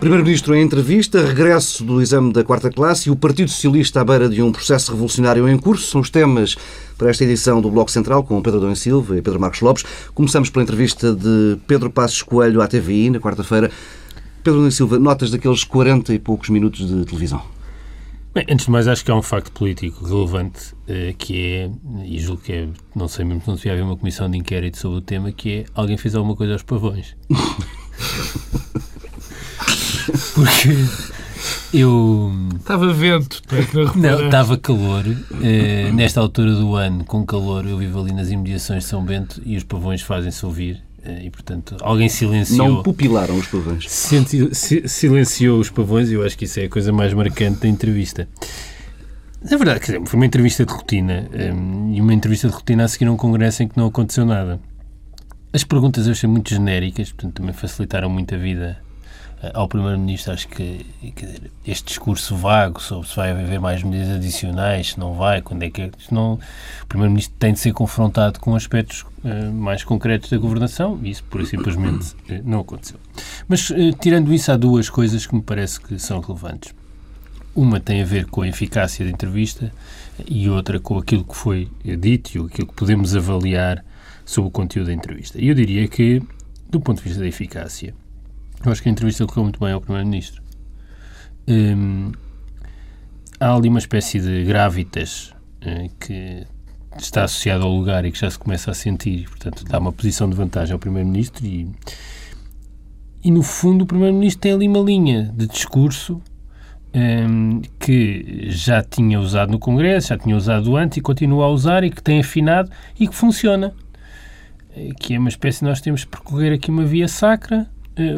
Primeiro-Ministro em entrevista, regresso do exame da quarta classe e o Partido Socialista à beira de um processo revolucionário em curso são os temas para esta edição do Bloco Central com Pedro Dom Silva e Pedro Marcos Lopes. Começamos pela entrevista de Pedro Passos Coelho à TVI na quarta-feira. Pedro Dom Silva, notas daqueles 40 e poucos minutos de televisão? Bem, antes de mais, acho que há um facto político relevante eh, que é, e julgo que é, não sei mesmo se não devia haver uma comissão de inquérito sobre o tema, que é alguém fez alguma coisa aos pavões. Porque eu. Estava vento, não, estava calor. Eh, nesta altura do ano, com calor, eu vivo ali nas imediações de São Bento e os pavões fazem-se ouvir. Eh, e, portanto, alguém silenciou. Não pupilaram os pavões. Senti, silenciou os pavões e eu acho que isso é a coisa mais marcante da entrevista. Na verdade, quer dizer, foi uma entrevista de rotina um, e uma entrevista de rotina a seguir a um congresso em que não aconteceu nada. As perguntas eu achei muito genéricas, portanto, também facilitaram muito a vida ao Primeiro-Ministro. Acho que dizer, este discurso vago sobre se vai haver mais medidas adicionais, se não vai, quando é que é. Não, o Primeiro-Ministro tem de ser confrontado com aspectos uh, mais concretos da governação e isso, por simplesmente, uh, não aconteceu. Mas, tirando isso, há duas coisas que me parece que são relevantes. Uma tem a ver com a eficácia da entrevista e outra com aquilo que foi dito e aquilo que podemos avaliar sobre o conteúdo da entrevista. E eu diria que, do ponto de vista da eficácia, eu acho que a entrevista correu muito bem ao Primeiro-Ministro. Hum, há ali uma espécie de gravitas uh, que está associado ao lugar e que já se começa a sentir, portanto, dá uma posição de vantagem ao Primeiro-Ministro e, e, no fundo, o Primeiro-Ministro tem ali uma linha de discurso um, que já tinha usado no Congresso, já tinha usado antes e continua a usar e que tem afinado e que funciona. Eh, que é uma espécie, nós temos de percorrer aqui uma via sacra,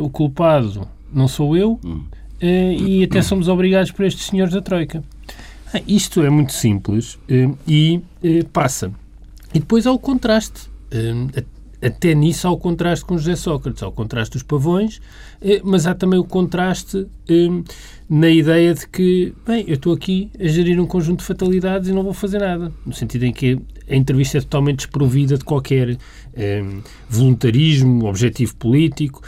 o culpado não sou eu, uh, e até somos obrigados por estes senhores da Troika. Ah, isto é muito simples uh, e passa. E depois há o contraste até nisso há o contraste com José Sócrates, há o contraste dos pavões, eh, mas há também o contraste eh, na ideia de que, bem, eu estou aqui a gerir um conjunto de fatalidades e não vou fazer nada. No sentido em que a entrevista é totalmente desprovida de qualquer eh, voluntarismo, objetivo político.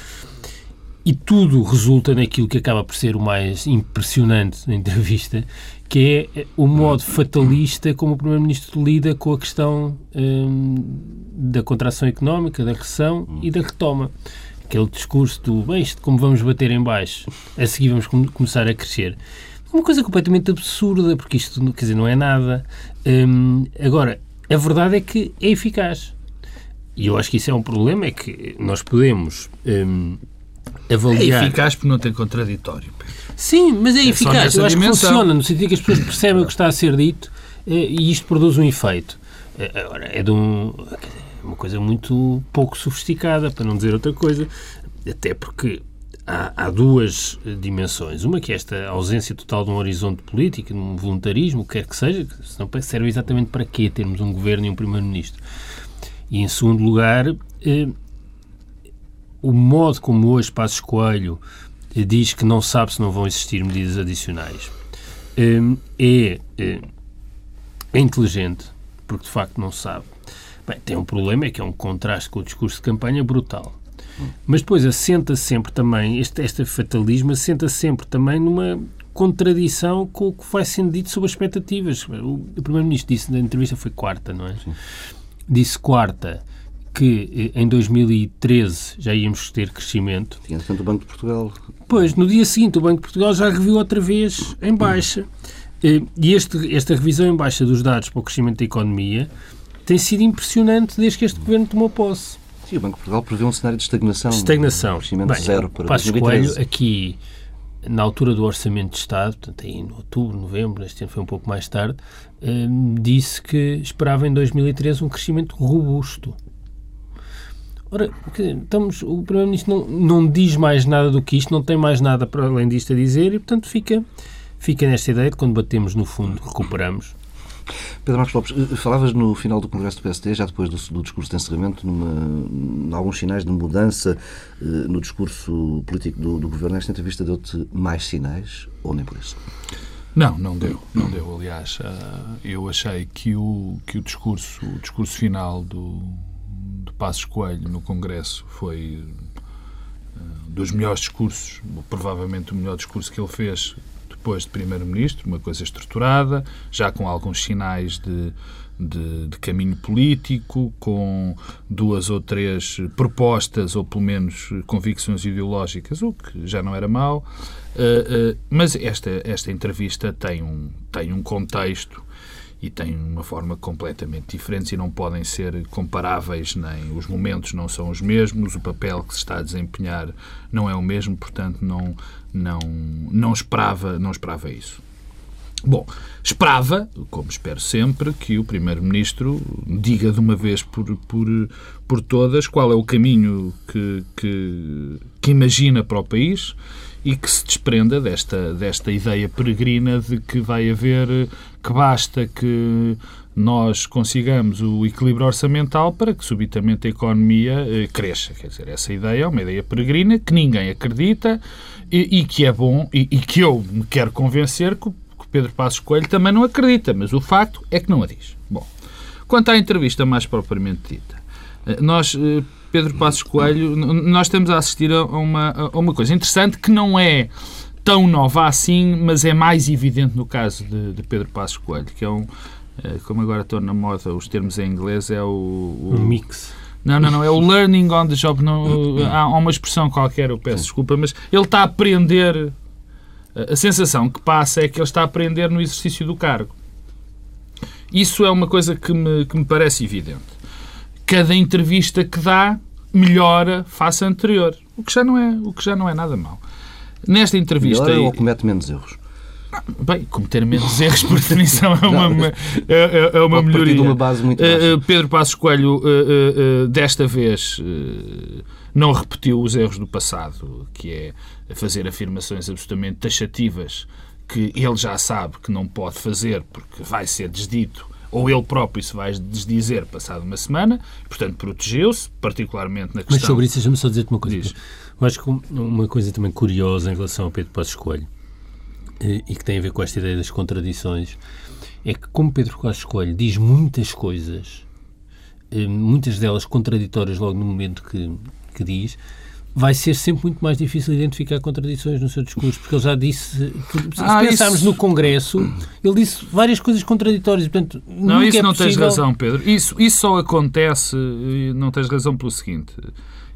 E tudo resulta naquilo que acaba por ser o mais impressionante na entrevista, que é o modo fatalista como o Primeiro-Ministro lida com a questão hum, da contração económica, da recessão e da retoma. Aquele discurso do, bem, isto como vamos bater em baixo, a seguir vamos com começar a crescer. Uma coisa completamente absurda, porque isto, quer dizer, não é nada. Hum, agora, a verdade é que é eficaz. E eu acho que isso é um problema, é que nós podemos... Hum, avaliar. É eficaz por não ter contraditório. Sim, mas é, é eficaz. Eu acho dimensão. que funciona, no sentido que as pessoas percebem o que está a ser dito eh, e isto produz um efeito. Eh, agora, é de um, uma coisa muito pouco sofisticada, para não dizer outra coisa, até porque há, há, duas dimensões. Uma que é esta ausência total de um horizonte político, de um voluntarismo, quer que seja, senão serve exatamente para quê termos um governo e um primeiro-ministro. E, em segundo lugar, eh, o modo como hoje Passos Coelho diz que não sabe se não vão existir medidas adicionais hum, é, é, é inteligente, porque de facto não sabe. Bem, tem um problema, é que é um contraste com o discurso de campanha brutal. Mas depois assenta sempre também, este, este fatalismo assenta sempre também numa contradição com o que vai sendo dito sobre as expectativas. O, o Primeiro-Ministro disse na entrevista, foi quarta, não é? Sim. Disse quarta que eh, em 2013 já íamos ter crescimento. Tinha tanto o Banco de Portugal. Pois, no dia seguinte o Banco de Portugal já reviu outra vez em baixa. Eh, e este, esta revisão em baixa dos dados para o crescimento da economia tem sido impressionante desde que este governo tomou posse. Sim, o Banco de Portugal prevê um cenário de estagnação. Estagnação. Um crescimento Bem, zero para Passos 2013. Coelho, aqui, na altura do Orçamento de Estado, portanto, aí em outubro, novembro, este ano foi um pouco mais tarde, eh, disse que esperava em 2013 um crescimento robusto. Ora, estamos, o Primeiro-Ministro não, não diz mais nada do que isto, não tem mais nada para além disto a dizer e, portanto, fica, fica nesta ideia de quando batemos no fundo, recuperamos. Pedro Marcos Lopes, eh, falavas no final do Congresso do PSD, já depois do, do discurso de encerramento, numa, em alguns sinais de mudança eh, no discurso político do, do Governo. Esta entrevista deu-te mais sinais ou nem por isso? Não, não deu, não deu. Aliás, uh, eu achei que o, que o discurso, o discurso final do, Passos Coelho no Congresso foi uh, dos melhores discursos, provavelmente o melhor discurso que ele fez depois de Primeiro-Ministro, uma coisa estruturada, já com alguns sinais de, de, de, caminho político, com duas ou três propostas, ou pelo menos convicções ideológicas, o que já não era mau. Uh, uh, mas esta, esta entrevista tem um, tem um contexto e têm uma forma completamente diferente e não podem ser comparáveis, nem os momentos não são os mesmos, o papel que se está a desempenhar não é o mesmo, portanto não, não, não, esperava, não esperava isso. Bom, esperava, como espero sempre, que o Primeiro-Ministro diga de uma vez por, por, por todas qual é o caminho que, que, que imagina para o país e que se desprenda desta, desta ideia peregrina de que vai haver, que basta que nós consigamos o equilíbrio orçamental para que subitamente a economia eh, cresça. Quer dizer, essa ideia é uma ideia peregrina que ninguém acredita e, e que é bom e, e, que eu me quero convencer que, que Pedro Passos Coelho também não acredita, mas o facto é que não a diz. Bom, quanto à entrevista mais propriamente dita, nós eh, Pedro Passos Coelho, nós estamos a assistir a uma, a uma coisa interessante que não é tão nova assim, mas é mais evidente no caso de, de Pedro Passos Coelho, que é um, eh, como agora estão na moda os termos em inglês, é o... o um mix. Não, não, não, é o learning on the job. Não, há uma expressão qualquer, eu peço desculpa, mas ele está a aprender. A sensação que passa é que ele está a aprender no exercício do cargo. Isso é uma coisa que me, que me parece evidente cada entrevista que dá melhora face a anterior. O que já não é, o que já não é nada mau. Nesta entrevista. Melhora ou comete menos erros? Bem, cometer menos erros, por definição, é uma, é, é, é uma melhoria. uma base muito uh, Pedro Passos Coelho, uh, uh, desta vez, não repetiu os erros do passado, que é fazer afirmações absolutamente taxativas que ele já sabe que não pode fazer porque vai ser desdito ou ele próprio se vai desdizer passado uma semana, portanto protegeu-se, particularmente na questão... Mas sobre isso, deixa-me só dizer-te uma coisa. Diz. Eu acho que uma coisa também curiosa em relação ao Pedro Passos Coelho, eh, e que tem a ver com esta ideia das contradições, é que como Pedro Passos Coelho diz muitas coisas, eh, muitas delas contraditórias logo no momento que, que diz, vai ser sempre muito mais difícil identificar contradições no seu discurso, porque ele já disse, se ah, pensarmos isso... no Congresso, ele disse várias coisas contraditórias, portanto, não, isso é não possível... tens razão, Pedro. Isso, isso só acontece, não tens razão pelo seguinte,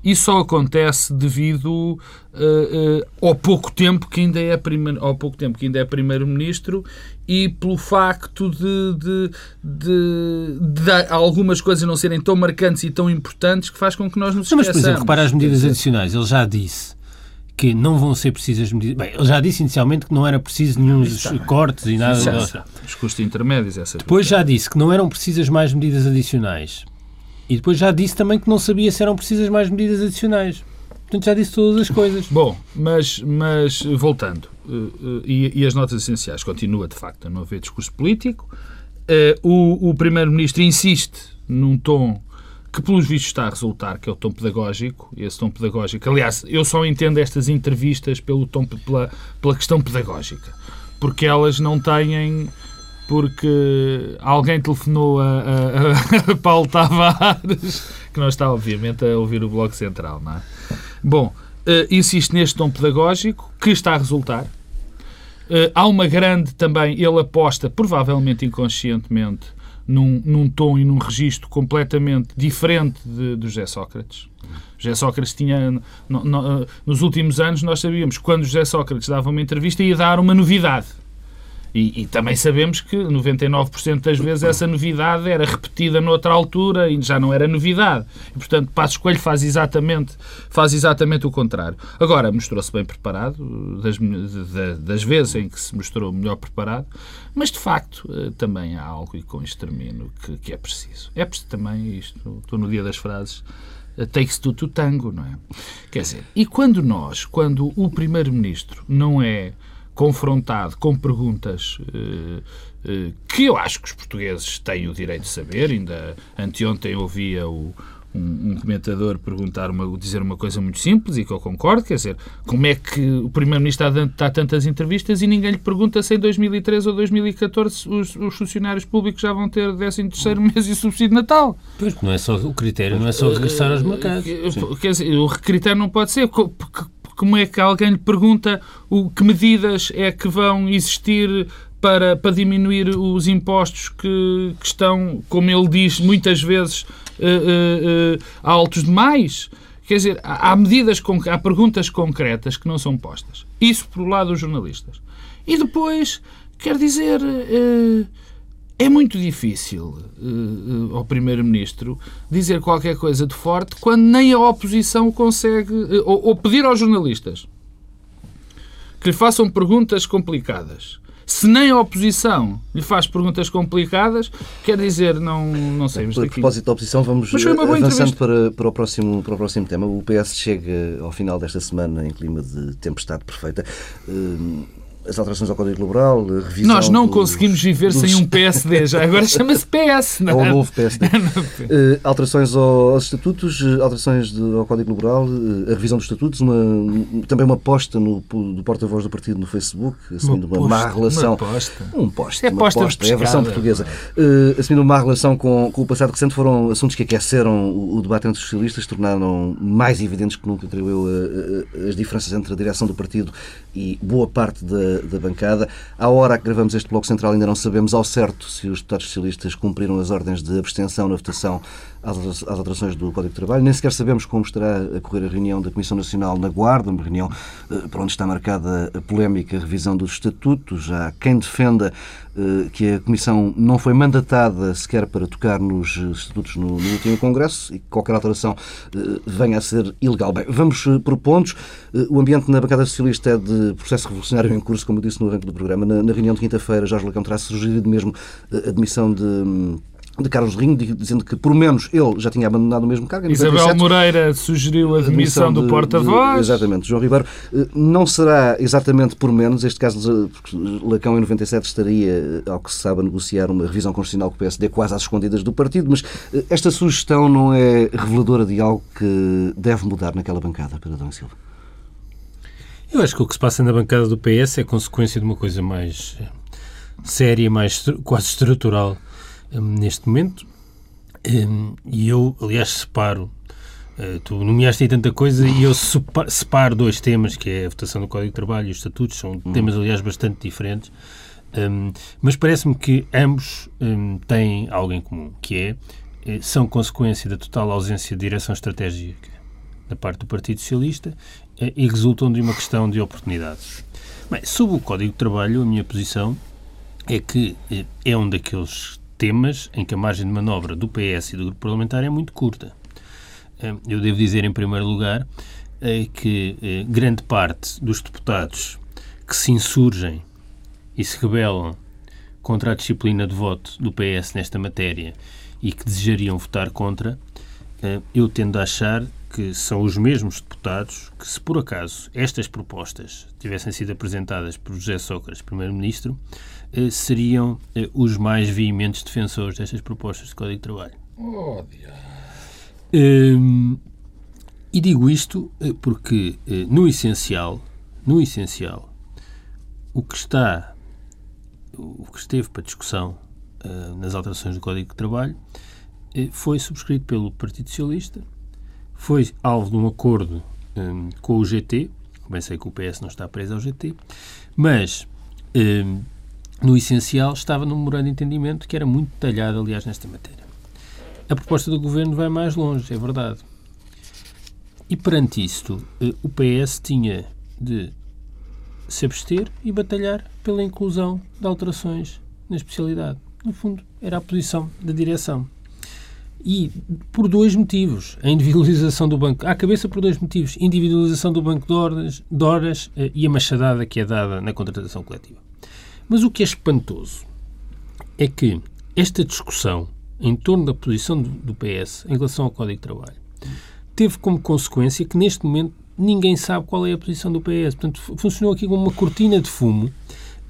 isso só acontece devido uh, uh, ao pouco tempo que ainda é primeiro, ao pouco tempo que ainda é primeiro-ministro e pelo facto de, de, de, de, algumas coisas não serem tão marcantes e tão importantes que faz com que nós nos esqueçamos. Mas, por exemplo, repara as medidas adicionais. Ele já disse que não vão ser precisas medidas... Bem, ele já disse inicialmente que não era preciso nenhum cortes e nada... Os custos intermédios, essa Depois já disse que não eram precisas mais medidas adicionais. E depois já disse também que não sabia se eram precisas mais medidas adicionais. Portanto, já disse todas as coisas. Bom, mas, mas voltando, uh, uh, e, e, as notas essenciais, continua de facto a não haver discurso político. Uh, o, o Primeiro-Ministro insiste num tom que, pelos vistos, está a resultar, que é o tom pedagógico. Esse tom pedagógico. Aliás, eu só entendo estas entrevistas pelo tom, pela, pela questão pedagógica, porque elas não têm porque alguém telefonou a, a, a Paulo Tavares, que não está, obviamente, a ouvir o Bloco Central, não é? Bom, uh, insiste neste tom pedagógico, que está a resultar. Uh, há uma grande também, ele aposta, provavelmente inconscientemente, num, num tom e num registro completamente diferente de, do José Sócrates. José Sócrates tinha. No, no, nos últimos anos, nós sabíamos quando José Sócrates dava uma entrevista ia dar uma novidade e, e, também sabemos que 99% das vezes essa novidade era repetida noutra altura e já não era novidade. E, portanto, Passos Coelho faz exatamente, faz exatamente o contrário. Agora, mostrou-se bem preparado, das, das vezes em que se mostrou melhor preparado, mas de facto eh, também há algo, e com isto termino, que, que é preciso. É preciso também isto, estou no dia das frases, eh, takes two to tango, não é? Quer dizer, e quando nós, quando o Primeiro-Ministro não é confrontado com perguntas eh, eh, que eu acho que os portugueses têm o direito de saber. Ainda anteontem ouvia o, um, um, comentador perguntar uma, dizer uma coisa muito simples e que eu concordo, quer dizer, como é que o Primeiro-Ministro está a tantas entrevistas e ninguém lhe pergunta se em 2013 ou 2014 os, os funcionários públicos já vão ter 13 terceiro mês e subsídio de Natal? Pois, não é só o critério, não é só regressar aos mercados. Quer dizer, o critério não pode ser como é que alguém lhe pergunta o, que medidas é que vão existir para, para diminuir os impostos que, que estão, como ele diz muitas vezes, uh, uh, uh, altos demais. Quer dizer, há, medidas, há perguntas concretas que não são postas. Isso por lado dos jornalistas. E depois, quer dizer, é muito difícil ao Primeiro-Ministro dizer qualquer coisa de forte quando nem a oposição consegue, ou, ou pedir aos jornalistas que lhe façam perguntas complicadas se nem a oposição lhe faz perguntas complicadas, quer dizer, não, não sei. A propósito da oposição, vamos avançando para, para, o próximo, para o próximo tema. O PS chega ao final desta semana em clima de tempestade perfeita. Uh, as alterações ao Código Laboral, revisão Nós não dos, conseguimos viver dos... sem um PSD, já agora chama-se PS, não é? Ou novo PSD. uh, alterações aos estatutos, eh, alterações de, ao Código Laboral, uh, a revisão dos estatutos, uma, também uma posta no, do porta-voz do partido no Facebook, assumindo uma, uma má relação. Uma posta. Um poste, é uma posta, posta é a versão portuguesa. Uh, assumindo uma má relação com, com o passado recente, foram assuntos que aqueceram o, o debate entre os socialistas, tornaram mais evidentes que nunca, creio eu, as diferenças entre a direção do partido e boa parte da da, bancada. À hora que gravamos este Bloco Central ainda não sabemos ao certo se os deputados socialistas cumpriram as ordens de abstenção na votação às, alterações do Código de Trabalho. Nem sequer sabemos como estará a correr a reunião da Comissão Nacional na Guarda, uma reunião uh, para onde está marcada a polémica revisão dos estatutos. Já quem defenda uh, que a Comissão não foi mandatada sequer para tocar nos estatutos no, no último Congresso e que qualquer alteração venha a ser ilegal. Bem, vamos por pontos. o ambiente na bancada socialista é de processo revolucionário em curso, como disse no arranque do programa. Na, na reunião de quinta-feira, Jorge Lacão terá sugerido mesmo a admissão de hum, de Carlos Rinho, dizendo que, por menos, ele já tinha abandonado o mesmo cargo. Isabel Moreira sugeriu a demissão do porta-voz. Exatamente. João Ribeiro eh, não será exatamente por menos, este caso, porque Lacão em 97 estaria, ao que se sabe, a negociar uma revisão constitucional com o PSD quase às escondidas do partido, mas eh, esta sugestão não é reveladora de algo que deve mudar naquela bancada, Pedro Adão Silva? Eu acho que o que se passa na bancada do PS é consequência de uma coisa mais eh, séria, mais quase estrutural Hum, neste momento. Hum, e eu, aliás, separo. Uh, tu nomeaste aí tanta coisa e eu separo dois temas, que é a votação do Código de Trabalho e os estatutos, são uhum. temas, aliás, bastante diferentes. Um, mas parece-me que ambos um, têm algo em comum, que é eh, são consequência da total ausência de direção estratégica da parte do Partido Socialista eh, e resultam de uma questão de oportunidades. Bem, sobre o Código de Trabalho, a minha posição é que é um daqueles temas em que a margem de manobra do PS e do grupo parlamentar é muito curta. Eh, eu devo dizer, em primeiro lugar, eh, que eh, grande parte dos deputados que se insurgem e se rebelam contra a disciplina de voto do PS nesta matéria e que desejariam votar contra, eu tendo a achar que são os mesmos deputados que, se por acaso estas propostas tivessem sido apresentadas por José Sócrates, Primeiro-Ministro, eh, seriam eh, os mais veementes defensores destas propostas de Código de Trabalho. Oh, um, e digo isto eh, porque, no essencial, no essencial, o que está, o que esteve para discussão nas alterações do Código de Trabalho foi subscrito pelo Partido Socialista, foi alvo de um acordo um, com o GT, bem sei que o PS não está preso ao GT, mas um, no essencial, estava no memorando de entendimento que era muito detalhado, aliás, nesta matéria. A proposta do Governo vai mais longe, é verdade. E perante isto, eh, o PS tinha de se abster e batalhar pela inclusão de alterações na especialidade. No fundo, era a posição da direção. E por dois motivos. A individualização do banco. À cabeça por dois motivos. Individualização do banco de horas, de horas eh, e a machadada que é dada na contratação coletiva. Mas o que é espantoso é que esta discussão em torno da posição do PS em relação ao Código de Trabalho teve como consequência que neste momento ninguém sabe qual é a posição do PS. Portanto, funcionou aqui como uma cortina de fumo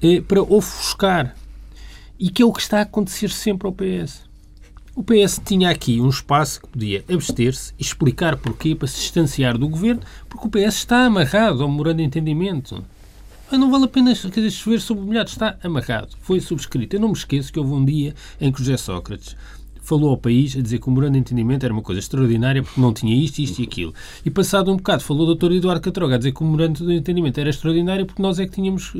eh, para ofuscar. E que é o que está a acontecer sempre ao PS. O PS tinha aqui um espaço que podia abster-se e explicar porquê para se distanciar do governo, porque o PS está amarrado ao memorando de entendimento. Mas não vale a pena chover sobre o molhado, está amarrado, foi subscrito. Eu não me esqueço que houve um dia em que José Sócrates falou ao país a dizer que o memorando de entendimento era uma coisa extraordinária porque não tinha isto, isto e aquilo. E passado um bocado falou o Dr. Eduardo Catroga a dizer que o memorando de entendimento era extraordinário porque nós é que tínhamos...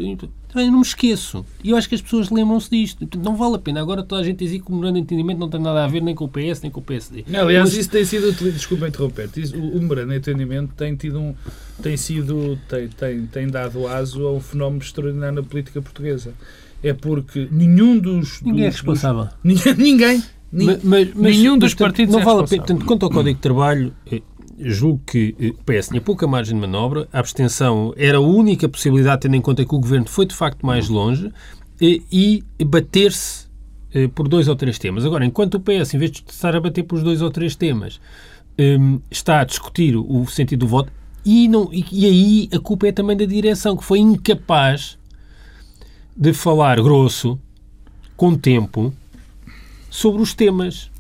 Eu não me esqueço. E eu acho que as pessoas lembram-se disto. Não vale a pena. Agora toda a gente diz que o memorando de entendimento não tem nada a ver nem com o PS, nem com o PSD. Não, aliás, Mas... isso tem sido... Desculpa interromper. O, o memorando de entendimento tem tido um... Tem sido... Tem, tem, tem dado aso a um fenómeno extraordinário na política portuguesa. É porque nenhum dos... Ninguém é dos, é responsável. Dos, ninguém. Mas, mas, nenhum dos partidos não é vale a pena. Tanto quanto ao Código de Trabalho, eh, julgo que eh, o PS tinha pouca margem de manobra, a abstenção era a única possibilidade, tendo em conta que o governo foi de facto mais longe, eh, e bater-se por dois ou três temas. Agora, enquanto o PS, em vez de estar a bater por dois ou três temas, está a discutir o sentido do voto, e, não, e aí a culpa é também da direção, que foi incapaz de falar grosso, com tempo, sobre os temas.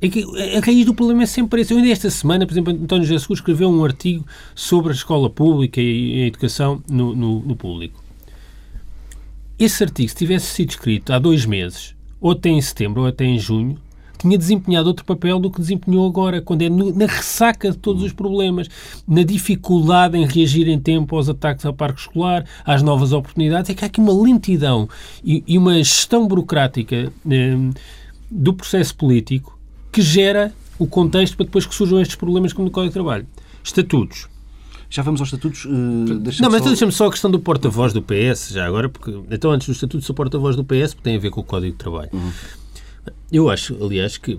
É que a raiz do problema é sempre esse. Eu ainda esta semana, por exemplo, António Jesus escreveu um artigo sobre a escola pública e a educação no, no, no público. Esse artigo, se tivesse sido escrito há dois meses, ou até em setembro, ou até em junho, tinha desempenhado outro papel do que desempenhou agora, quando é no, na ressaca de todos os problemas, na dificuldade em reagir em tempo aos ataques ao parque escolar, às novas oportunidades. É que há aqui uma lentidão e, e uma gestão burocrática eh, do processo político que gera o contexto para depois que surjam estes problemas como no Código de Trabalho. Estatutos. Já vamos aos estatutos. Uh, não, mas só... deixa-me só a questão do porta-voz do PS, já agora, porque então antes do estatuto sou porta-voz do PS, porque tem a ver com o Código de Trabalho. Uhum. Eu acho, aliás, que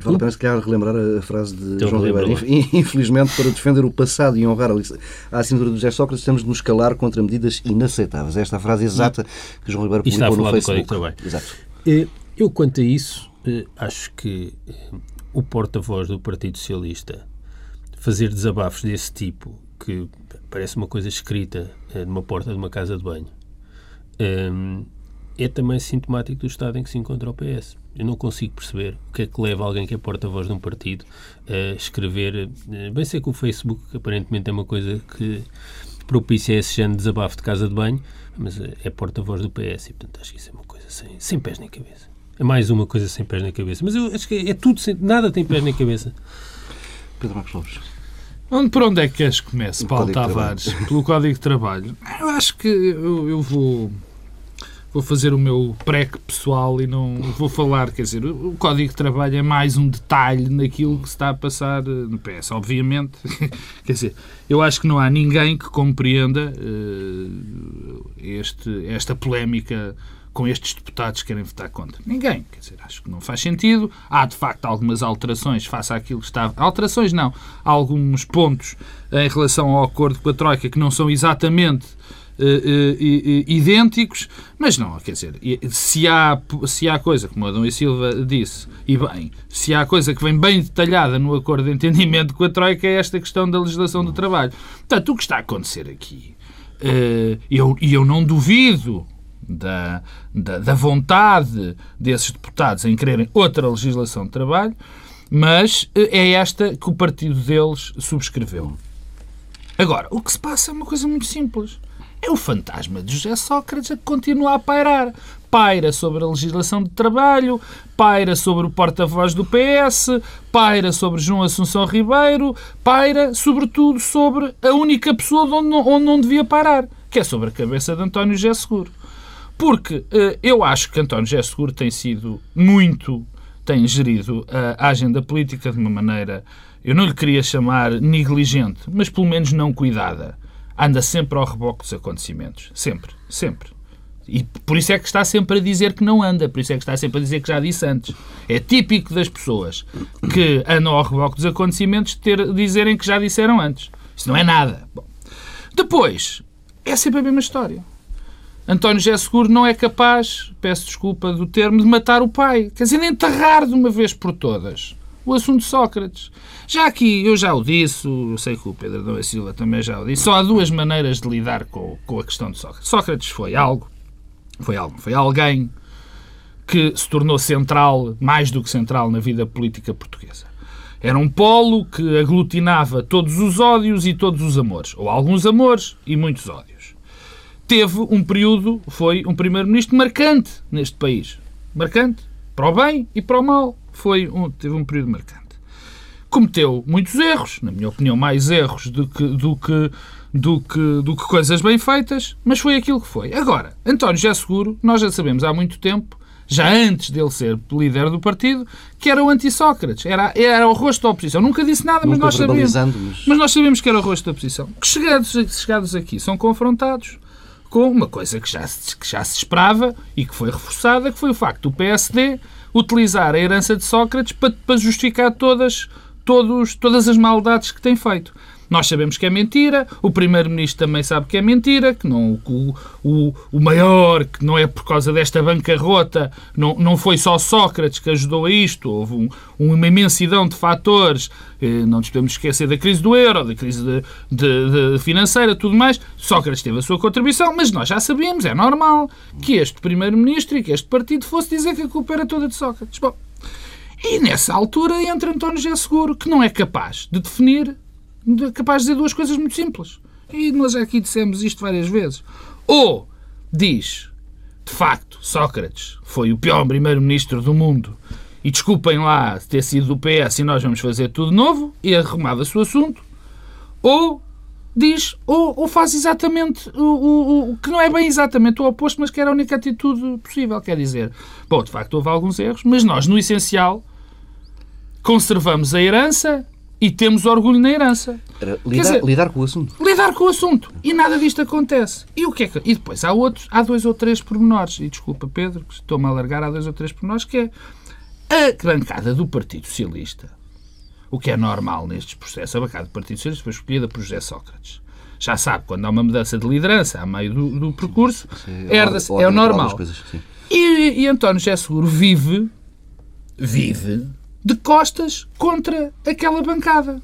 Vale a pena, se calhar, relembrar a frase de então, João Ribeiro. Infelizmente, para defender o passado e honrar a assinatura do José Sócrates, temos de nos calar contra medidas inaceitáveis. Esta é a frase exata que João Ribeiro publicou no Facebook. Exato. Eh, eu, quanto a isso, eh, acho que eh, o porta-voz do Partido Socialista fazer desabafos desse tipo, que parece uma coisa escrita numa porta de uma casa de banho, é também sintomático do estado em que se encontra o PS. Eu não consigo perceber o que é que leva alguém que é porta-voz de um partido a escrever. Eh, bem sei que o Facebook aparentemente é uma coisa que propicia esse género de desabafo de casa de banho, mas eh, é porta-voz do PS e, portanto, acho que isso é uma coisa sem, sem pés nem cabeça. É mais uma coisa sem pés nem cabeça. Mas eu acho que é tudo sem. Nada tem pés nem cabeça. Pedro Marcos Lopes. Onde, por onde é que queres que comece, Paulo Tavares? Pelo Código de Trabalho. Eu acho que eu, eu vou vou fazer o meu pré pessoal e não vou falar, quer dizer, o Código de Trabalho é mais um detalhe naquilo que se está a passar eh, no PS. Obviamente, quer dizer, eu acho que não há ninguém que compreenda uh, este, esta polémica com estes deputados que querem votar contra. Ninguém. Quer dizer, acho que não faz sentido. Há, de facto, algumas alterações face àquilo que estava... Alterações não. Há alguns pontos em relação ao acordo com a Troika que não são exatamente uh, idênticos, mas não, quer dizer, se há, se há coisa, como Adão e Silva disse, e bem, se há coisa que vem bem detalhada no acordo de entendimento com a Troika é esta questão da legislação do trabalho. Portanto, o que está a acontecer aqui, uh, eu, e eu não duvido da, da, da, vontade desses deputados em quererem outra legislação de trabalho, mas é esta que o partido deles subscreveu. Agora, o que se passa é uma coisa muito simples. É o fantasma de José Sócrates a que continua a pairar. Paira sobre a legislação de trabalho, paira sobre o porta-voz do PS, paira sobre João Assunção Ribeiro, paira, sobretudo, sobre a única pessoa onde não, onde não devia parar, que é sobre a cabeça de António José Seguro. Porque eh, eu acho que António José Seguro tem sido muito, tem gerido a agenda política de uma maneira, eu não lhe queria chamar negligente, mas pelo menos não cuidada anda sempre ao reboque dos acontecimentos. Sempre, sempre. E por isso é que está sempre a dizer que não anda, por isso é que está sempre a dizer que já disse antes. É típico das pessoas que andam ao reboque dos acontecimentos ter, dizerem que já disseram antes. Isso não é nada. Bom. Depois, é sempre a mesma história. António José Seguro não é capaz, peço desculpa do termo, de matar o pai. Quer dizer, de enterrar de uma vez por todas o assunto Sócrates. Já aqui, eu já o disse, eu sei que o Pedro Adão Silva também já o disse, só há duas maneiras de lidar com, com a questão de Sócrates. Sócrates foi algo, foi algo, foi alguém que se tornou central, mais do que central, na vida política portuguesa. Era um polo que aglutinava todos os ódios e todos os amores, ou alguns amores e muitos ódios. Teve um período, foi um primeiro-ministro marcante neste país. Marcante para o bem e para o mal. Foi um, teve um período marcante. Cometeu muitos erros, na minha opinião, mais erros do que, do que, do que, do que coisas bem feitas, mas foi aquilo que foi. Agora, António já seguro, nós já sabemos há muito tempo, já antes dele ser líder do partido, que era o anti-Sócrates, era, era o rosto da oposição. Nunca disse nada, mas nós sabemos. Mas... mas... nós sabemos que era o rosto da oposição. Que chegados, chegados aqui são confrontados com uma coisa que já, que já se esperava e que foi reforçada, que foi o facto do PSD utilizar a herança de Sócrates para, para justificar todas, todos, todas as maldades que tem feito. Nós sabemos que é mentira, o Primeiro-Ministro também sabe que é mentira, que não, o, o, maior, que não é por causa desta bancarrota, não, não foi só Sócrates que ajudou a isto, houve um, uma imensidão de fatores, eh, não nos podemos esquecer da crise do euro, da crise de, de, de financeira, tudo mais. Sócrates teve a sua contribuição, mas nós já sabíamos, é normal, que este Primeiro-Ministro e que este partido fosse dizer que a culpa era toda de Sócrates. Bom, e nessa altura entra António José Seguro, que não é capaz de definir capaz de dizer duas coisas muito simples. E nós aqui dissemos isto várias vezes. Ou diz, de facto, Sócrates foi o pior primeiro-ministro do mundo e desculpem lá ter sido do PS e nós vamos fazer tudo novo e arrumava-se o assunto. Ou diz, ou, ou faz exatamente o, o, o, que não é bem exatamente o oposto, mas que era a única atitude possível. Quer dizer, bom, de facto houve alguns erros, mas nós, no essencial, conservamos a herança, e temos orgulho na herança. Lidar, dizer, lidar, com o assunto. Lidar com o assunto. E nada disto acontece. E o que é que... E depois há outros, há dois ou três pormenores. E desculpa, Pedro, que estou-me a alargar, há dois ou três pormenores, que é a bancada do Partido Socialista, o que é normal nestes processos, a bancada do Partido Socialista foi escolhida por José Sócrates. Já sabe, quando há uma mudança de liderança a meio do, do percurso, herda-se, é o normal. Coisas, e, e António José Seguro vive, vive de costas contra aquela bancada.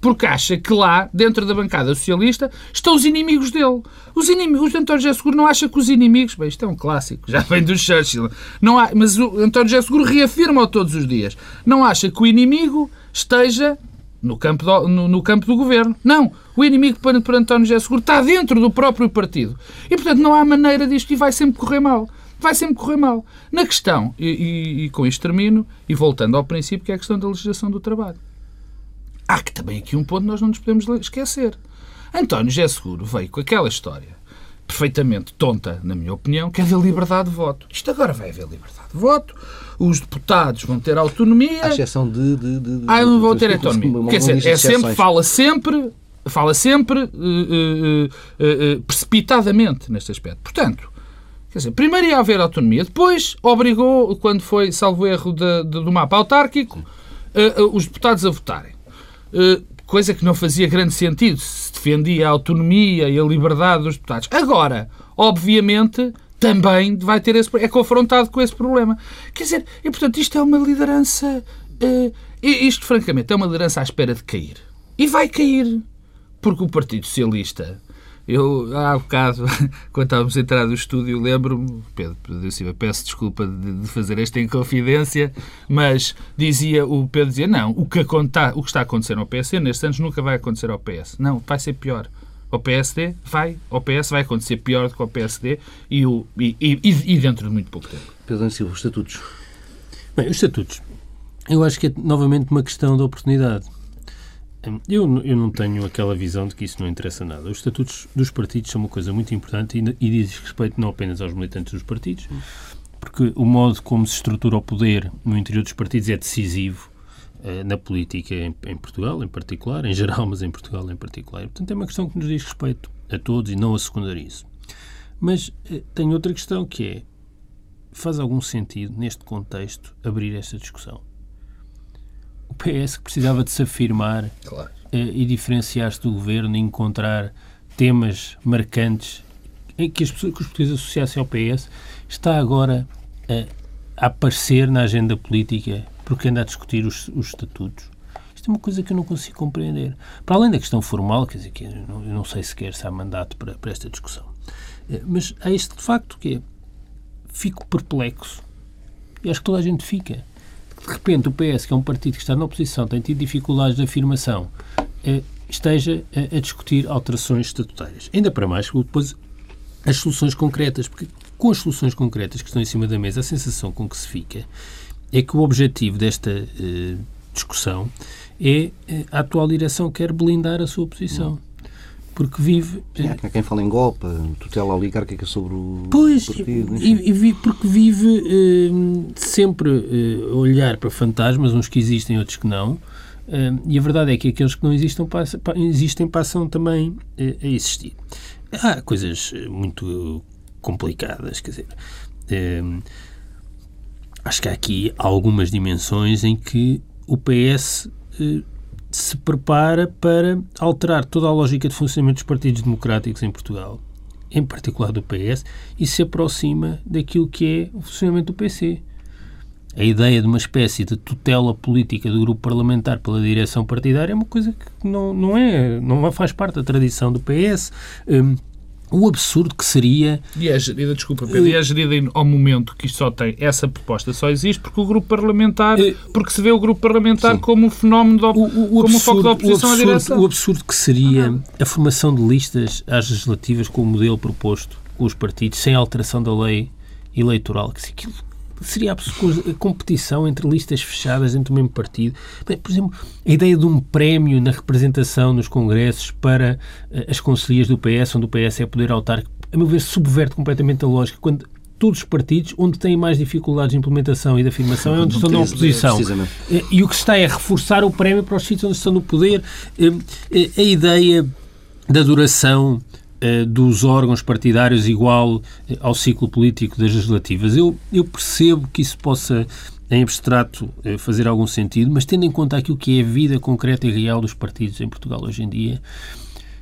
Porque acha que lá, dentro da bancada socialista, estão os inimigos dele. Os inimigos, o António José Seguro não acha que os inimigos. Bem, isto é um clássico, já vem do Churchill. Não há, mas o António José Seguro reafirma-o todos os dias. Não acha que o inimigo esteja no campo do, no, no, campo do governo. Não. O inimigo para, para António José Seguro está dentro do próprio partido. E, portanto, não há maneira disto e vai sempre correr mal vai sempre correr mal. Na questão, e, e, e, com isto termino, e voltando ao princípio, que é a questão da legislação do trabalho. Há que também aqui um ponto que nós não nos podemos esquecer. António José Seguro veio com aquela história perfeitamente tonta, na minha opinião, que é da liberdade de voto. Isto agora vai haver liberdade de voto, os deputados vão ter autonomia. À exceção de. de, de ah, não vão ter autonomia. Quer dizer, é sempre, fala sempre, fala sempre uh, uh, uh, precipitadamente neste aspecto. Portanto, Quer dizer, primeiro ia haver autonomia, depois obrigou, quando foi, salvo erro, de, de, do mapa autárquico, uh, uh, os deputados a votarem. Uh, coisa que não fazia grande sentido, se defendia a autonomia e a liberdade dos deputados. Agora, obviamente, também vai ter esse, é confrontado com esse problema. Quer dizer, e portanto isto é uma liderança. isto, francamente, é uma liderança à espera de cair. E vai cair. Porque o Partido Socialista eu, há bocado, quando estávamos a entrar no estúdio, lembro-me, Pedro, Pedro Silva, peço desculpa de, de, fazer esta inconfidência, mas dizia, o Pedro dizia, não, o que, o que está a acontecer ao PSD nestes anos nunca vai acontecer ao PS. Não, vai ser pior. Ao PSD vai, ao PS vai acontecer pior do que ao PSD e, o, e, e, e dentro de muito pouco tempo. Pedro Silva, os estatutos. Bem, os estatutos. Eu acho que é novamente uma questão de oportunidade eu, eu não tenho aquela visão de que isso não interessa nada. Os estatutos dos partidos são uma coisa muito importante e, e diz respeito não apenas aos militantes dos partidos, porque o modo como se estrutura o poder no interior dos partidos é decisivo eh, na política em, em, Portugal, em particular, em geral, mas em Portugal em particular. Portanto, é uma questão que nos diz respeito a todos e não a secundarizo. Mas eh, tem outra questão que é: faz algum sentido, neste contexto, abrir esta discussão? O PS que precisava de se afirmar claro. Eh, e diferenciar-se do governo e encontrar temas marcantes em que, as pessoas, que os portugueses associassem ao PS, está agora a, a, aparecer na agenda política porque anda a discutir os, os, estatutos. Isto é uma coisa que eu não consigo compreender. Para além da questão formal, quer dizer, que eu não, eu não sei sequer se há mandato para, para esta discussão. Eh, mas há este facto que é, fico perplexo e acho que toda a gente fica de repente o PS, que é um partido que está na oposição, tem tido dificuldades de afirmação, eh, esteja a, discutir alterações estatutárias. Ainda para mais, depois as soluções concretas, porque com as soluções concretas que estão em cima da mesa, a sensação com que se fica é que o objetivo desta eh, discussão é eh, a atual direção quer blindar a sua posição. Porque vive. Sim, há quem fala em golpe, tutela oligárquica sobre o pois, partido. E, e porque vive eh, sempre eh, olhar para fantasmas, uns que existem, outros que não. Eh, e a verdade é que aqueles que não existem, passam, existem passam também eh, a existir. Há coisas muito complicadas, quer dizer. acho que há aqui algumas dimensões em que o PS se prepara para alterar toda a lógica de funcionamento dos partidos democráticos em Portugal, em particular do PS, e se aproxima daquilo que é o funcionamento do PC. A ideia de uma espécie de tutela política do grupo parlamentar pela direção partidária é uma coisa que não, não é, não faz parte da tradição do PS. Um, o absurdo que seria. E é gerida, desculpa, Pedro, e é gerida ao momento que isto só tem. Essa proposta só existe porque o grupo parlamentar. Eh, porque se vê o grupo parlamentar Sim. como um fenómeno, de, o, o como absurdo, um foco da oposição o absurdo, à direção. O absurdo que seria a formação de listas às legislativas com o modelo proposto com os partidos, sem alteração da lei eleitoral. Que aquilo seria a competição entre listas fechadas dentro do mesmo partido. Por exemplo, a ideia de um prémio na representação nos congressos para eh, as conselheiras do PS, onde o PS é poder autárquico, a meu ver, subverte completamente a lógica. Quando todos os partidos, onde têm mais dificuldades de implementação e de afirmação, é onde estão na oposição. Eh, e o que se está é reforçar o prémio para os sítios onde estão no poder. Eh, a ideia da duração dos órgãos partidários igual eh, ao ciclo político das legislativas. Eu, eu percebo que isso possa, em abstrato, eh, fazer algum sentido, mas tendo em conta aquilo que é a vida concreta e real dos partidos em Portugal hoje em dia,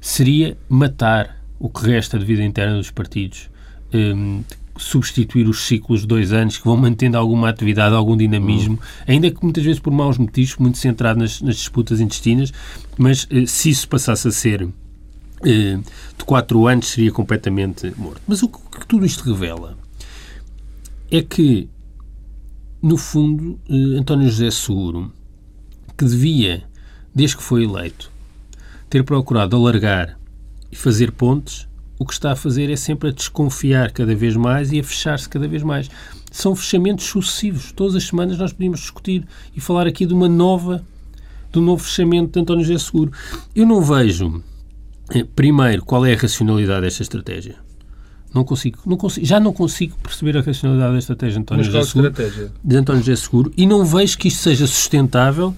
seria matar o que resta de vida interna dos partidos, um, ehm, substituir os ciclos de dois anos que vão mantendo alguma atividade, algum dinamismo, uhum. ainda que muitas vezes por maus motivos, muito centrado nas, nas disputas intestinas, mas se isso passasse a ser eh, de 4 anos seria completamente morto. Mas o que tudo isto revela é que, no fundo, eh, António José Seguro, que devia, desde que foi eleito, ter procurado alargar e fazer pontes, o que está a fazer é sempre a desconfiar cada vez mais e a fechar-se cada vez mais. São fechamentos sucessivos. Todas as semanas nós podíamos discutir e falar aqui de uma nova, de um novo fechamento de António José Seguro. Eu não vejo eh, primeiro, qual é a racionalidade desta estratégia? Não consigo, não consigo, já não consigo perceber a racionalidade da estratégia de António, José Seguro, de António José Seguro e não vejo que isto seja sustentável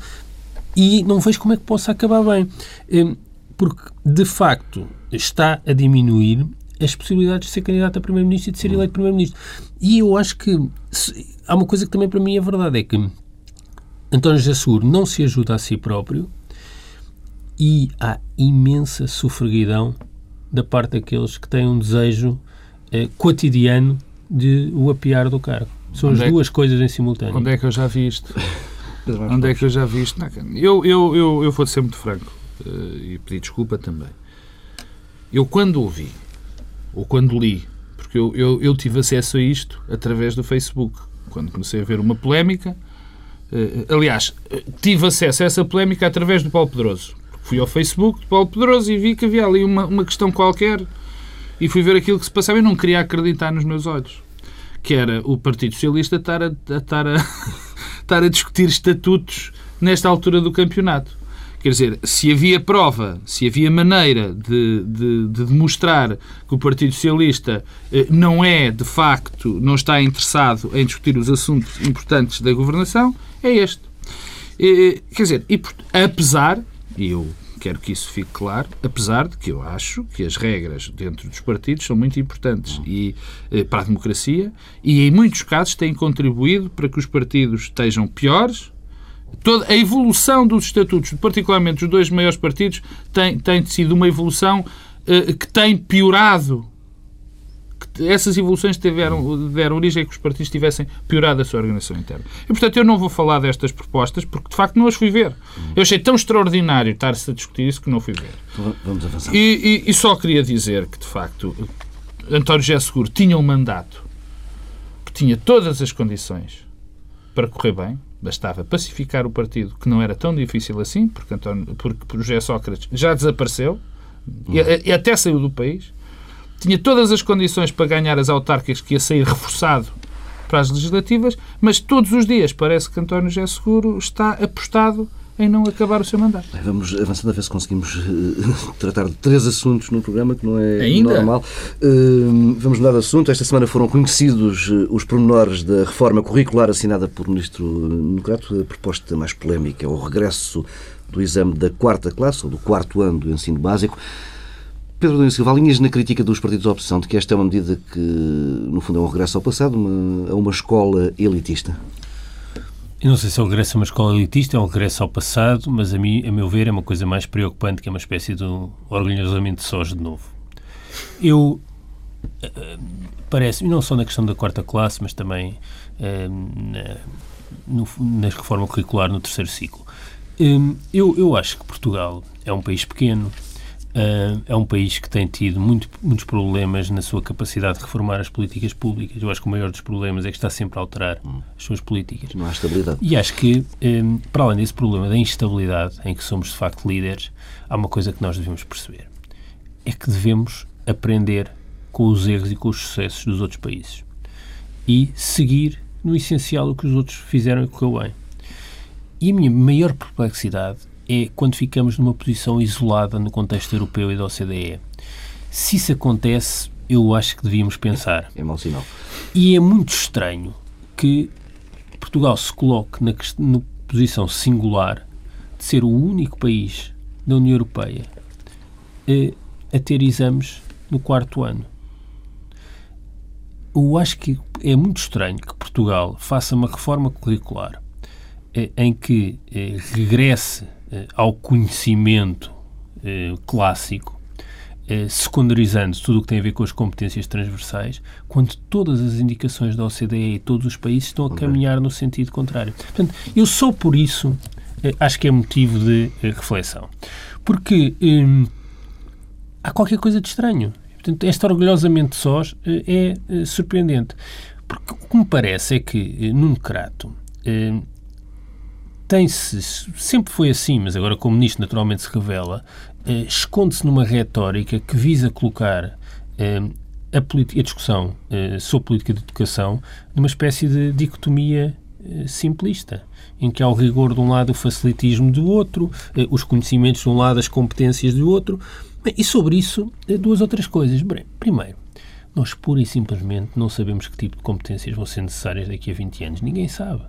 e não vejo como é que possa acabar bem. Eh, porque, de facto, está a diminuir as possibilidades de ser candidato a Primeiro-Ministro e de ser eleito Primeiro-Ministro. E eu acho que há uma coisa que também para mim é verdade, é que António José Seguro não se ajuda a si próprio e há imensa sofreguidão da parte daqueles que têm um desejo eh, cotidiano de o apiar do cargo. São onde as é duas coisas em simultâneo. Onde é que eu já vi isto? onde é que eu já vi isto? Eu, eu, eu, eu vou ser muito franco uh, e pedir desculpa também. Eu, quando ouvi, ou quando li, porque eu, eu, eu tive acesso a isto através do Facebook, quando comecei a ver uma polémica. Uh, aliás, tive acesso a essa polémica através do Paulo Pedroso fui ao Facebook de Paulo Pedroso e vi que havia ali uma, uma questão qualquer e fui ver aquilo que se passava e não queria acreditar nos meus olhos. Que era o Partido Socialista estar a, a, estar a, estar a discutir estatutos nesta altura do campeonato. Quer dizer, se havia prova, se havia maneira de, de, de, demonstrar que o Partido Socialista eh, não é, de facto, não está interessado em discutir os assuntos importantes da governação, é este. Eh, quer dizer, apesar e eu quero que isso fique claro, apesar de que eu acho que as regras dentro dos partidos são muito importantes e, eh, para a democracia e, em muitos casos, têm contribuído para que os partidos estejam piores. Toda a evolução dos estatutos, particularmente dos dois maiores partidos, tem, tem sido uma evolução eh, que tem piorado essas evoluções tiveram, deram origem a que os partidos tivessem piorado a sua organização interna. E, portanto, eu não vou falar destas propostas porque, de facto, não as fui ver. Eu achei tão extraordinário estar-se a discutir isso que não fui ver. Vamos avançar. E, e, e só queria dizer que, de facto, António José Seguro tinha um mandato que tinha todas as condições para correr bem, bastava pacificar o partido, que não era tão difícil assim, porque, António, porque José Sócrates já desapareceu e, e até saiu do país tinha todas as condições para ganhar as autárquicas, que ia sair reforçado para as legislativas, mas todos os dias parece que António José Seguro está apostado em não acabar o seu mandato. Vamos avançando a ver se conseguimos uh, tratar de três assuntos no programa, que não é Ainda? normal. Uh, vamos mudar de assunto. Esta semana foram conhecidos uh, os pormenores da reforma curricular assinada pelo Ministro Nucrato. A proposta mais polémica é o regresso do exame da quarta classe, ou do quarto ano do ensino básico. Pedro Domingos Silva, linhas na crítica dos partidos da oposição de que esta é uma medida que, no fundo, é um regresso ao passado, uma, a uma escola elitista? Eu não sei se é o regresso a uma escola elitista, é um regresso ao passado, mas a, mim, a meu ver é uma coisa mais preocupante que é uma espécie de um orgulhosamente sós de novo. Eu uh, parece, e não só na questão da quarta classe, mas também uh, na, na reforma curricular no terceiro ciclo. Uh, eu, eu acho que Portugal é um país pequeno, Uh, é um país que tem tido muito, muitos problemas na sua capacidade de reformar as políticas públicas. Eu acho que o maior dos problemas é que está sempre a alterar as suas políticas. Não há estabilidade. E acho que, um, para além desse problema da instabilidade, em que somos de facto líderes, há uma coisa que nós devemos perceber: é que devemos aprender com os erros e com os sucessos dos outros países e seguir no essencial o que os outros fizeram e correu bem. E a minha maior perplexidade é quando ficamos numa posição isolada no contexto europeu e da OCDE. Se isso acontece, eu acho que devíamos pensar. É mau sinal. E é muito estranho que Portugal se coloque na, na posição singular de ser o único país da União Europeia a, eh, a ter exames no quarto ano. Eu acho que é muito estranho que Portugal faça uma reforma curricular eh, em que eh, regresse ao conhecimento eh, clássico, eh, secundarizando tudo o que tem a ver com as competências transversais, quando todas as indicações da OCDE e todos os países estão a caminhar no sentido contrário. Portanto, eu só por isso acho que é motivo de reflexão. Porque hum, há qualquer coisa de estranho. Portanto, esta orgulhosamente sós é, surpreendente. Porque o que me parece é que Nuno Crato tem-se, sempre foi assim, mas agora como nisto naturalmente se revela, eh, esconde-se numa retórica que visa colocar eh, a, a, discussão eh, sobre política de educação numa espécie de dicotomia eh, simplista, em que há o rigor de um lado, o facilitismo do outro, eh, os conhecimentos de um lado, as competências do outro. E sobre isso, eh, duas outras coisas. Primeiro, nós pura e simplesmente não sabemos que tipo de competências vão ser necessárias daqui a 20 anos. Ninguém sabe.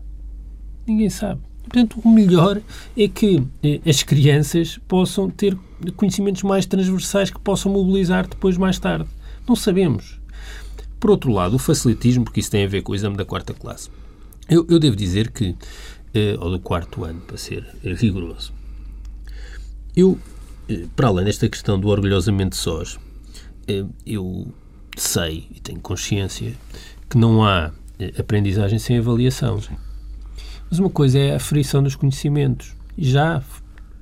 Ninguém sabe. Portanto, o melhor é que eh, as crianças possam ter conhecimentos mais transversais que possam mobilizar depois mais tarde. Não sabemos. Por outro lado, o facilitismo, porque isso tem a ver com o exame da quarta classe. Eu, eu devo dizer que, eh, ou do quarto ano, para ser rigoroso, eu, eh, para além desta questão do orgulhosamente sós, eh, eu sei e tenho consciência que não há eh, aprendizagem sem avaliação. Sim. Mas uma coisa é a frição dos conhecimentos. Já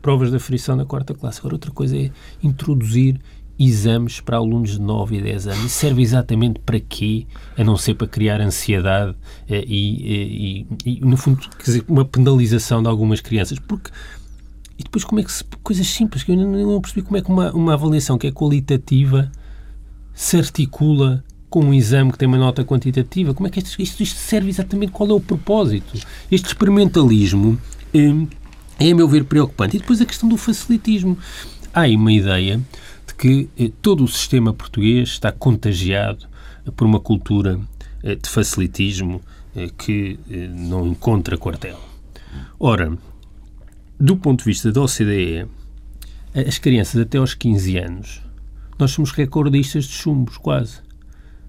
provas da frição na quarta classe. Agora, outra coisa é introduzir exames para alunos de 9 e 10 anos. Isso serve exatamente para quê? A não ser para criar ansiedade eh, e, e, e, no fundo, dizer, uma penalização de algumas crianças. Porque. E depois, como é que se. Coisas simples, que eu não, não percebi como é que uma, uma avaliação que é qualitativa se articula com um exame que tem uma nota quantitativa? Como é que isto, isto, isto serve exatamente? Qual é o propósito? Este experimentalismo é, é, a meu ver, preocupante. E depois a questão do facilitismo. Há aí uma ideia de que eh, todo o sistema português está contagiado por uma cultura eh, de facilitismo eh, que eh, não encontra quartel. Ora, do ponto de vista da OCDE, as crianças até aos 15 anos, nós somos recordistas de chumbos, quase.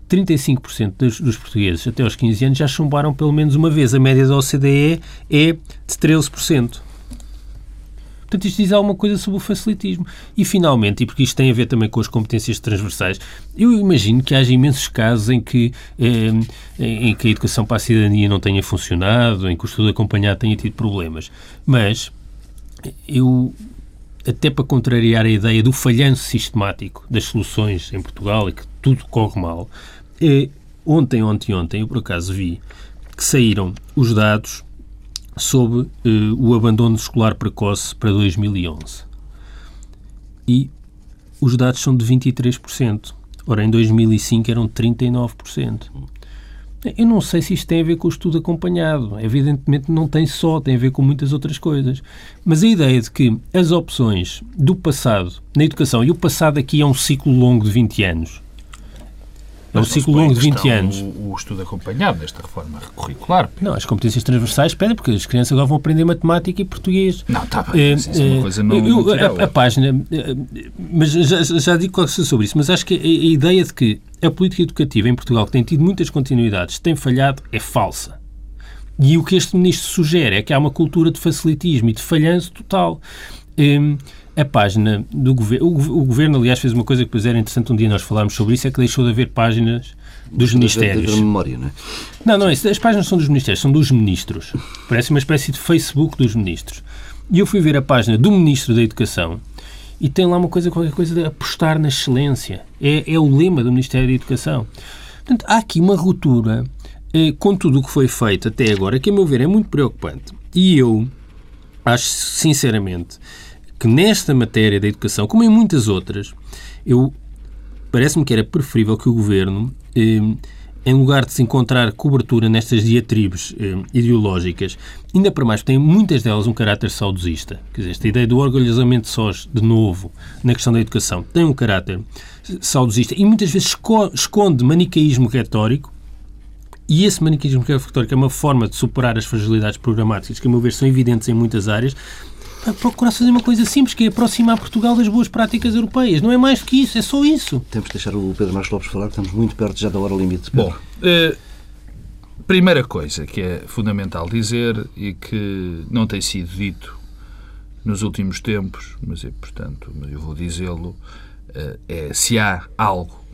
35% dos, dos, portugueses até aos 15 anos já chumbaram pelo menos uma vez. A média da OCDE é de 13%. Portanto, isto diz alguma coisa sobre o facilitismo. E, finalmente, e porque isto tem a ver também com as competências transversais, eu imagino que haja imensos casos em que, eh, em que a educação para a cidadania não tenha funcionado, em que o estudo acompanhado tenha tido problemas. Mas eu até para contrariar a ideia do falhanço sistemático das soluções em Portugal e que tudo corre mal, é, ontem, ontem, ontem, eu por acaso vi que saíram os dados sobre uh, o abandono escolar precoce para 2011. E os dados são de 23%. Ora, em 2005 eram 39%. Eu não sei se isto tem a ver com o estudo acompanhado. Evidentemente não tem só, tem a ver com muitas outras coisas. Mas a ideia de que as opções do passado na educação, e o passado aqui é um ciclo longo de 20 anos, é um ciclo longo de 20 anos. O, o, estudo acompanhado desta reforma curricular. Não, as competências transversais pedem, porque as crianças agora vão aprender matemática e português. Não, está bem. Isso é uma coisa não. Eu, a, a, página. Mas já, já digo qualquer coisa sobre isso, mas acho que a, a, ideia de que a política educativa em Portugal, que tem tido muitas continuidades, tem falhado, é falsa. E o que este ministro sugere é que há uma cultura de facilitismo e de falhanço total. Um, a página do governo. O, governo, aliás, fez uma coisa que depois era interessante um dia nós falarmos sobre isso, é que deixou de haver páginas dos ministérios. Da, memória, não é? Não, não, as páginas são dos ministérios, são dos ministros. Parece uma espécie de Facebook dos ministros. E eu fui ver a página do Ministro da Educação e tem lá uma coisa, qualquer coisa de apostar na excelência. É, é o lema do Ministério da Educação. Portanto, há aqui uma ruptura eh, com tudo o que foi feito até agora, que, a meu ver, é muito preocupante. E eu acho, sinceramente, que nesta matéria da educação, como em muitas outras, eu parece-me que era preferível que o governo, eh, em lugar de se encontrar cobertura nestas diatribes eh, ideológicas, ainda para mais, tem muitas delas um caráter saudosista. Quer dizer, esta ideia do orgulhosamente sós, de novo, na questão da educação, tem um caráter saudosista e muitas vezes esconde manicaísmo retórico. E esse manicaísmo retórico é uma forma de superar as fragilidades programáticas que, a meu ver, são evidentes em muitas áreas, a procurar fazer uma coisa simples, que é aproximar Portugal das boas práticas europeias. Não é mais do que isso, é só isso. Temos de deixar o Pedro Marcos Lopes falar, estamos muito perto já da hora limite. Pedro. Bom, eh, primeira coisa que é fundamental dizer e que não tem sido dito nos últimos tempos, mas é, portanto, eu vou dizê-lo, eh, é se há algo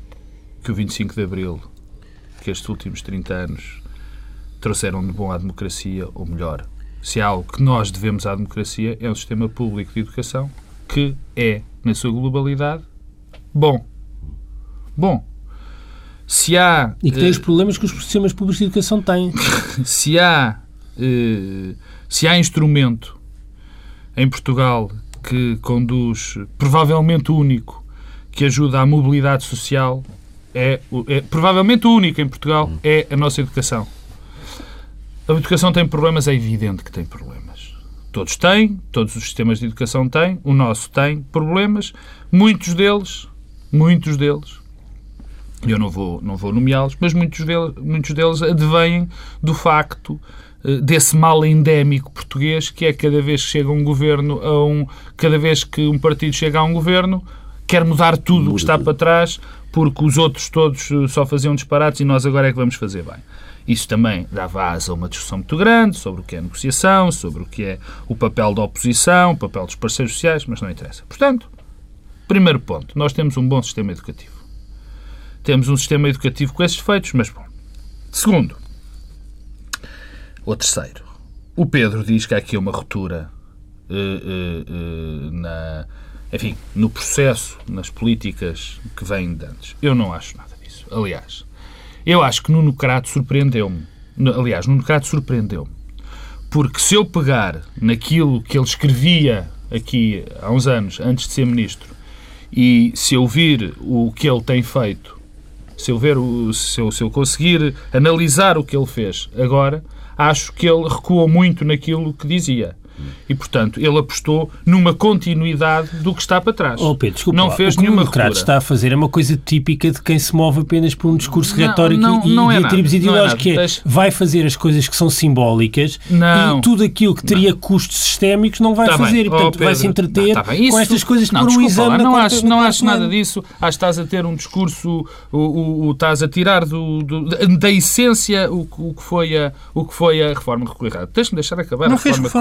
que o 25 de Abril, que estes últimos 30 anos trouxeram de bom à democracia, ou melhor, se há algo que nós devemos à democracia, é um sistema público de educação que é, na sua globalidade, bom. Bom. Se há. E que tem uh, os problemas que os sistemas públicos de educação têm. se há. Uh, se há instrumento em Portugal que conduz, provavelmente o único, que ajuda à mobilidade social, é, é provavelmente o único em Portugal, é a nossa educação. A educação tem problemas, é evidente que tem problemas. Todos têm, todos os sistemas de educação têm, o nosso tem problemas, muitos deles, muitos deles, eu não vou, não vou nomeá-los, mas muitos deles, muitos deles advêm do facto eh, desse mal endémico português que é cada vez que chega um governo a um cada vez que um partido chega a um governo quer mudar tudo o que está para trás porque os outros todos eh, só faziam disparates e nós agora é que vamos fazer bem. Isso também dava asa a uma discussão muito grande sobre o que é negociação, sobre o que é o papel da oposição, o papel dos parceiros sociais, mas não interessa. Portanto, primeiro ponto, nós temos um bom sistema educativo. Temos um sistema educativo com esses defeitos, mas bom. Segundo, o terceiro, o Pedro diz que há aqui uma ruptura uh, uh, uh, na, enfim, no processo, nas políticas que vêm de antes. Eu não acho nada disso. Aliás, eu acho que Nuno Crato surpreendeu-me. Aliás, Nuno Crato surpreendeu-me. Porque se eu pegar naquilo que ele escrevia aqui há uns anos, antes de ser ministro, e se eu vir o que ele tem feito, se eu, ver o, se eu, se eu conseguir analisar o que ele fez agora, acho que ele recuou muito naquilo que dizia. E, portanto, ele apostou numa continuidade do que está para trás. Oh, Pedro, desculpa, não fez o que o democrata está a fazer é uma coisa típica de quem se move apenas por um discurso não, retórico não, e, não é é ideológicos, que é, vai fazer as coisas que são simbólicas não. e tudo aquilo que teria custos sistémicos não vai tá fazer. Bem. E, portanto, oh, vai se entreter tá com estas coisas não, por um exame Não acho, não acho nada disso. Acho que estás a ter um discurso, o, o, o estás a tirar do, do, da essência o, o, que foi a, o que foi a reforma curricular. Deixa-me deixar acabar não a reforma fez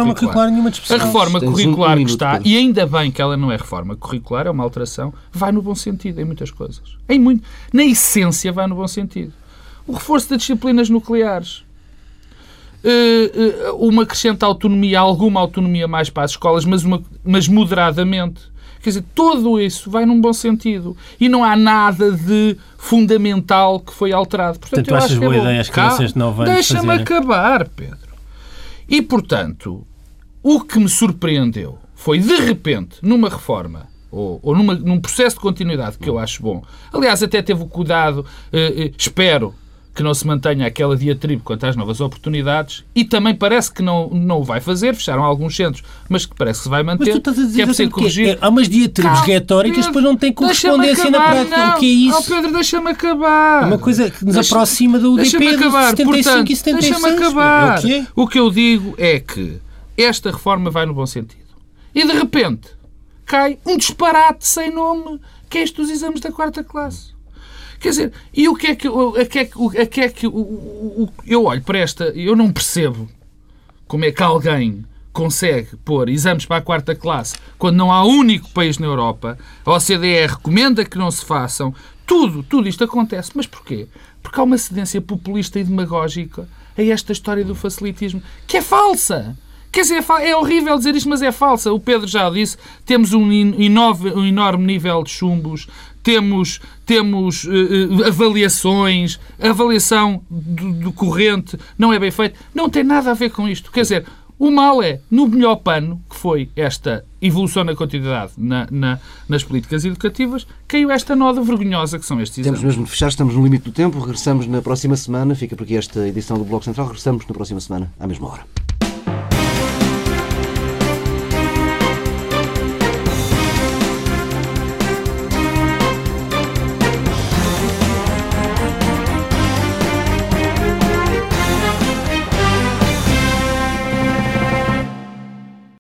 curricular nenhuma discussão reforma curricular um que está, e ainda bem que ela não é reforma curricular, é uma alteração, vai no bom sentido em muitas coisas. Em muito, na essência, vai no bom sentido. O reforço das disciplinas nucleares. Uh, uh, uma crescente autonomia, alguma autonomia mais para as escolas, mas, uma, mas moderadamente. Quer dizer, tudo isso vai num bom sentido. E não há nada de fundamental que foi alterado. Portanto, portanto tu achas é boa é ideia as crianças de 9 anos Deixa-me acabar, Pedro. E, portanto, o que me surpreendeu foi, de repente, numa reforma ou, ou numa, num processo de continuidade que eu acho bom. Aliás, até teve o cuidado, eh, eh, espero, que não se mantenha aquela diatribe quanto às novas oportunidades e também parece que não, não o vai fazer, fecharam alguns centros, mas que parece que se vai manter. Mas tu estás a dizer que é que corrigir. é, há umas diatribes Calma, retóricas Pedro, depois não têm correspondência deixa-me na acabar, prática. não. O que é isso? Oh, Pedro, deixa-me acabar. É uma coisa que nos Deixa- aproxima do UDP de acabar, 75 portanto, e 76. deixa-me acabar. É o que é? O que eu digo é que esta reforma vai no bom sentido. E de repente cai um disparate sem nome, que é este dos exames da quarta classe. Quer dizer, e o que é que, a que, é que, a que, é que o- o- eu olho para esta, eu não percebo como é que alguém consegue pôr exames para a quarta classe quando não há único país na Europa, a OCDE recomenda que não se façam, tudo, tudo isto acontece. Mas porquê? Porque há uma cedência populista e demagógica a esta história do facilitismo, que é falsa. Quer dizer, é é horrível dizer isto, mas é falsa. O Pedro já disse, temos um, in- inove- um enorme nível de chumbos, temos, temos eh, avaliações, a avaliação do, do corrente não é bem feita. Não tem nada a ver com isto. Quer dizer, o mal é, no melhor pano, que foi esta evolução na continuidade na- na- nas políticas educativas, caiu esta noda vergonhosa que são estes exames. Temos mesmo de fechar, estamos no limite do tempo. Regressamos na próxima semana. Fica por aqui esta edição do Bloco Central. Regressamos na próxima semana, à mesma hora.